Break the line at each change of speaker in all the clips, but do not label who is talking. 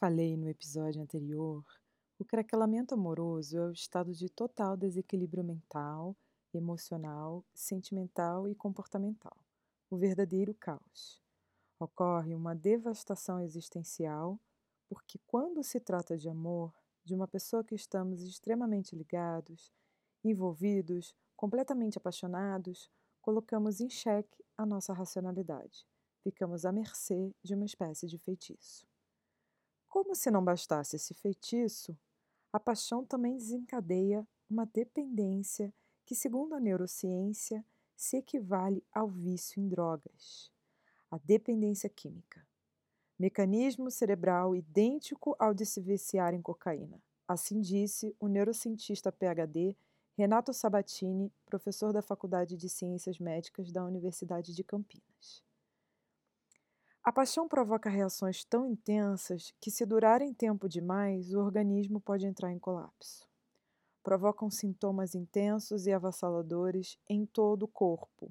falei no episódio anterior, o craquelamento amoroso é o estado de total desequilíbrio mental, emocional, sentimental e comportamental, o verdadeiro caos. Ocorre uma devastação existencial, porque quando se trata de amor, de uma pessoa que estamos extremamente ligados, envolvidos, completamente apaixonados, colocamos em xeque a nossa racionalidade. Ficamos à mercê de uma espécie de feitiço. Como se não bastasse esse feitiço, a paixão também desencadeia uma dependência que, segundo a neurociência, se equivale ao vício em drogas, a dependência química. Mecanismo cerebral idêntico ao de se viciar em cocaína. Assim disse o neurocientista PhD Renato Sabatini, professor da Faculdade de Ciências Médicas da Universidade de Campinas. A paixão provoca reações tão intensas que, se durarem tempo demais, o organismo pode entrar em colapso. Provocam sintomas intensos e avassaladores em todo o corpo.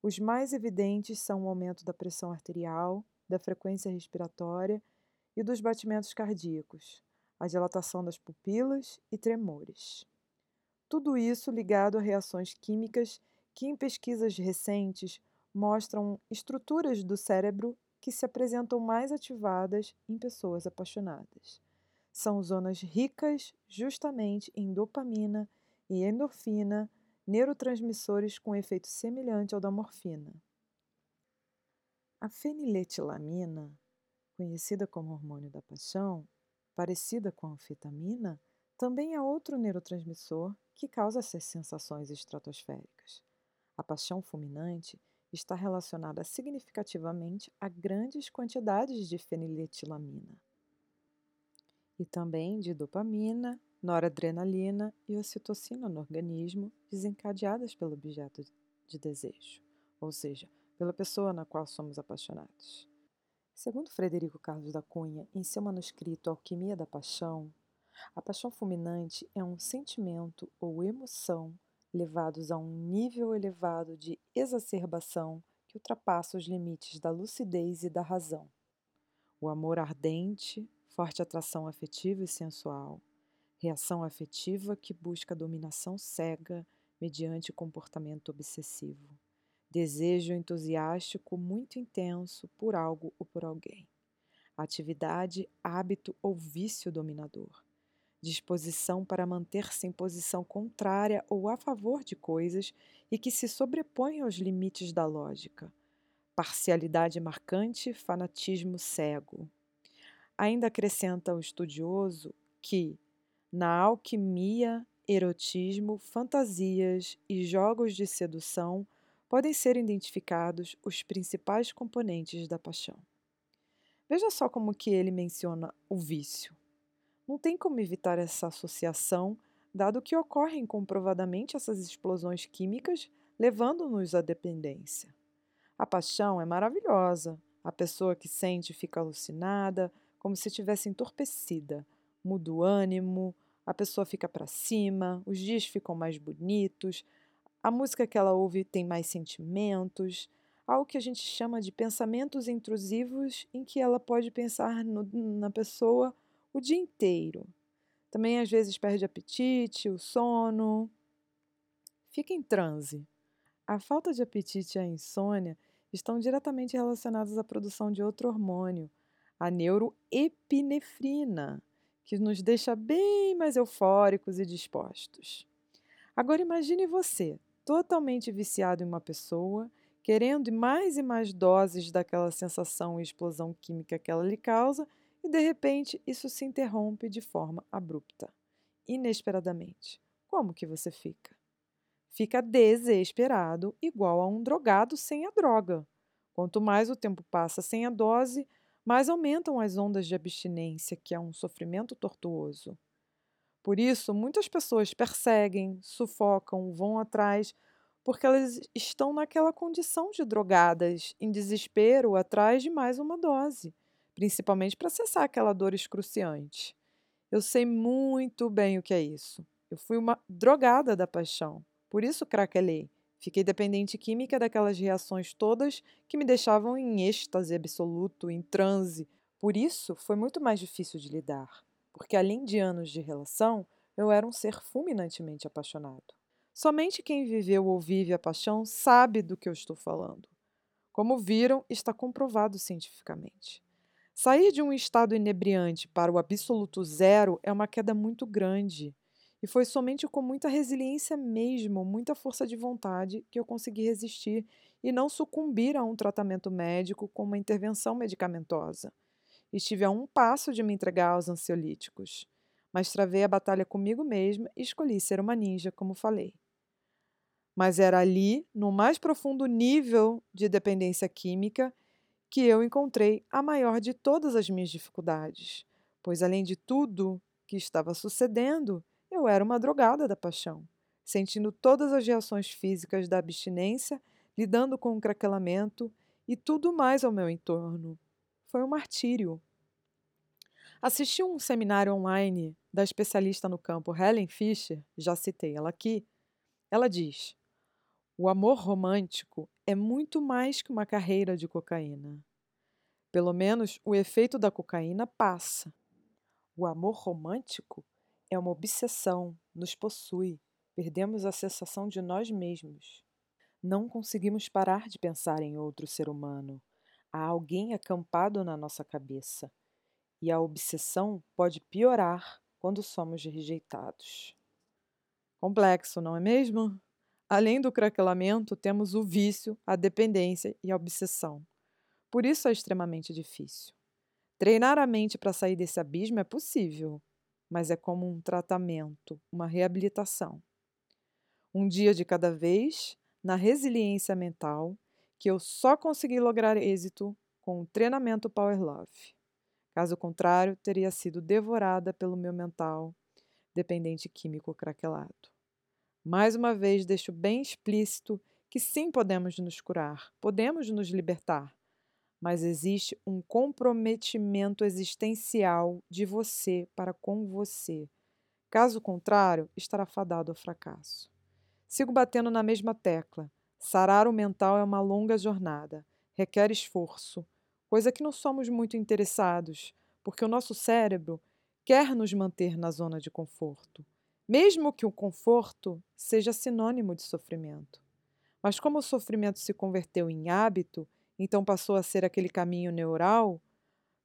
Os mais evidentes são o aumento da pressão arterial, da frequência respiratória e dos batimentos cardíacos, a dilatação das pupilas e tremores. Tudo isso ligado a reações químicas que, em pesquisas recentes, mostram estruturas do cérebro que se apresentam mais ativadas em pessoas apaixonadas. São zonas ricas justamente em dopamina e endorfina, neurotransmissores com efeito semelhante ao da morfina. A feniletilamina, conhecida como hormônio da paixão, parecida com a anfetamina, também é outro neurotransmissor que causa essas sensações estratosféricas. A paixão fulminante está relacionada significativamente a grandes quantidades de feniletilamina e também de dopamina, noradrenalina e ocitocina no organismo, desencadeadas pelo objeto de desejo, ou seja, pela pessoa na qual somos apaixonados. Segundo Frederico Carlos da Cunha, em seu manuscrito Alquimia da Paixão, a paixão fulminante é um sentimento ou emoção levados a um nível elevado de exacerbação que ultrapassa os limites da lucidez e da razão. O amor ardente, forte atração afetiva e sensual, reação afetiva que busca dominação cega mediante comportamento obsessivo, desejo entusiástico muito intenso por algo ou por alguém, atividade, hábito ou vício dominador disposição para manter-se em posição contrária ou a favor de coisas e que se sobrepõe aos limites da lógica. Parcialidade marcante, fanatismo cego. Ainda acrescenta o estudioso que, na alquimia, erotismo, fantasias e jogos de sedução podem ser identificados os principais componentes da paixão. Veja só como que ele menciona o vício. Não tem como evitar essa associação, dado que ocorrem comprovadamente essas explosões químicas, levando-nos à dependência. A paixão é maravilhosa. A pessoa que sente fica alucinada, como se tivesse entorpecida. Muda o ânimo, a pessoa fica para cima, os dias ficam mais bonitos, a música que ela ouve tem mais sentimentos, algo que a gente chama de pensamentos intrusivos, em que ela pode pensar no, na pessoa o dia inteiro. Também às vezes perde apetite, o sono. Fica em transe. A falta de apetite e a insônia estão diretamente relacionadas à produção de outro hormônio, a neuroepinefrina, que nos deixa bem mais eufóricos e dispostos. Agora imagine você, totalmente viciado em uma pessoa, querendo mais e mais doses daquela sensação e explosão química que ela lhe causa e de repente isso se interrompe de forma abrupta, inesperadamente. Como que você fica? Fica desesperado, igual a um drogado sem a droga. Quanto mais o tempo passa sem a dose, mais aumentam as ondas de abstinência, que é um sofrimento tortuoso. Por isso, muitas pessoas perseguem, sufocam, vão atrás, porque elas estão naquela condição de drogadas, em desespero, atrás de mais uma dose principalmente para cessar aquela dor excruciante. Eu sei muito bem o que é isso. Eu fui uma drogada da paixão, por isso craquelei. Fiquei dependente química daquelas reações todas que me deixavam em êxtase absoluto, em transe, Por isso, foi muito mais difícil de lidar, porque além de anos de relação, eu era um ser fulminantemente apaixonado. Somente quem viveu ou vive a paixão sabe do que eu estou falando. Como viram, está comprovado cientificamente. Sair de um estado inebriante para o absoluto zero é uma queda muito grande. E foi somente com muita resiliência mesmo, muita força de vontade, que eu consegui resistir e não sucumbir a um tratamento médico com uma intervenção medicamentosa. Estive a um passo de me entregar aos ansiolíticos, mas travei a batalha comigo mesma e escolhi ser uma ninja, como falei. Mas era ali, no mais profundo nível de dependência química, que eu encontrei a maior de todas as minhas dificuldades, pois além de tudo que estava sucedendo, eu era uma drogada da paixão, sentindo todas as reações físicas da abstinência, lidando com o craquelamento e tudo mais ao meu entorno. Foi um martírio. Assisti um seminário online da especialista no campo Helen Fisher, já citei ela aqui. Ela diz: o amor romântico é muito mais que uma carreira de cocaína. Pelo menos o efeito da cocaína passa. O amor romântico é uma obsessão, nos possui, perdemos a sensação de nós mesmos. Não conseguimos parar de pensar em outro ser humano. Há alguém acampado na nossa cabeça. E a obsessão pode piorar quando somos rejeitados. Complexo, não é mesmo? Além do craquelamento, temos o vício, a dependência e a obsessão. Por isso é extremamente difícil. Treinar a mente para sair desse abismo é possível, mas é como um tratamento, uma reabilitação. Um dia de cada vez, na resiliência mental, que eu só consegui lograr êxito com o treinamento Power Love. Caso contrário, teria sido devorada pelo meu mental dependente químico craquelado. Mais uma vez, deixo bem explícito que sim podemos nos curar, podemos nos libertar, mas existe um comprometimento existencial de você para com você. Caso contrário, estará fadado ao fracasso. Sigo batendo na mesma tecla. Sarar o mental é uma longa jornada, requer esforço, coisa que não somos muito interessados, porque o nosso cérebro quer nos manter na zona de conforto mesmo que o conforto seja sinônimo de sofrimento. Mas como o sofrimento se converteu em hábito, então passou a ser aquele caminho neural,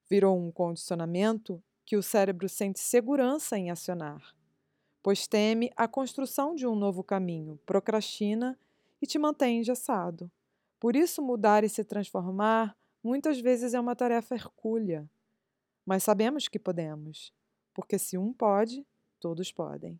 virou um condicionamento que o cérebro sente segurança em acionar, pois teme a construção de um novo caminho, procrastina e te mantém engessado. Por isso, mudar e se transformar muitas vezes é uma tarefa hercúlea. Mas sabemos que podemos, porque se um pode, todos podem.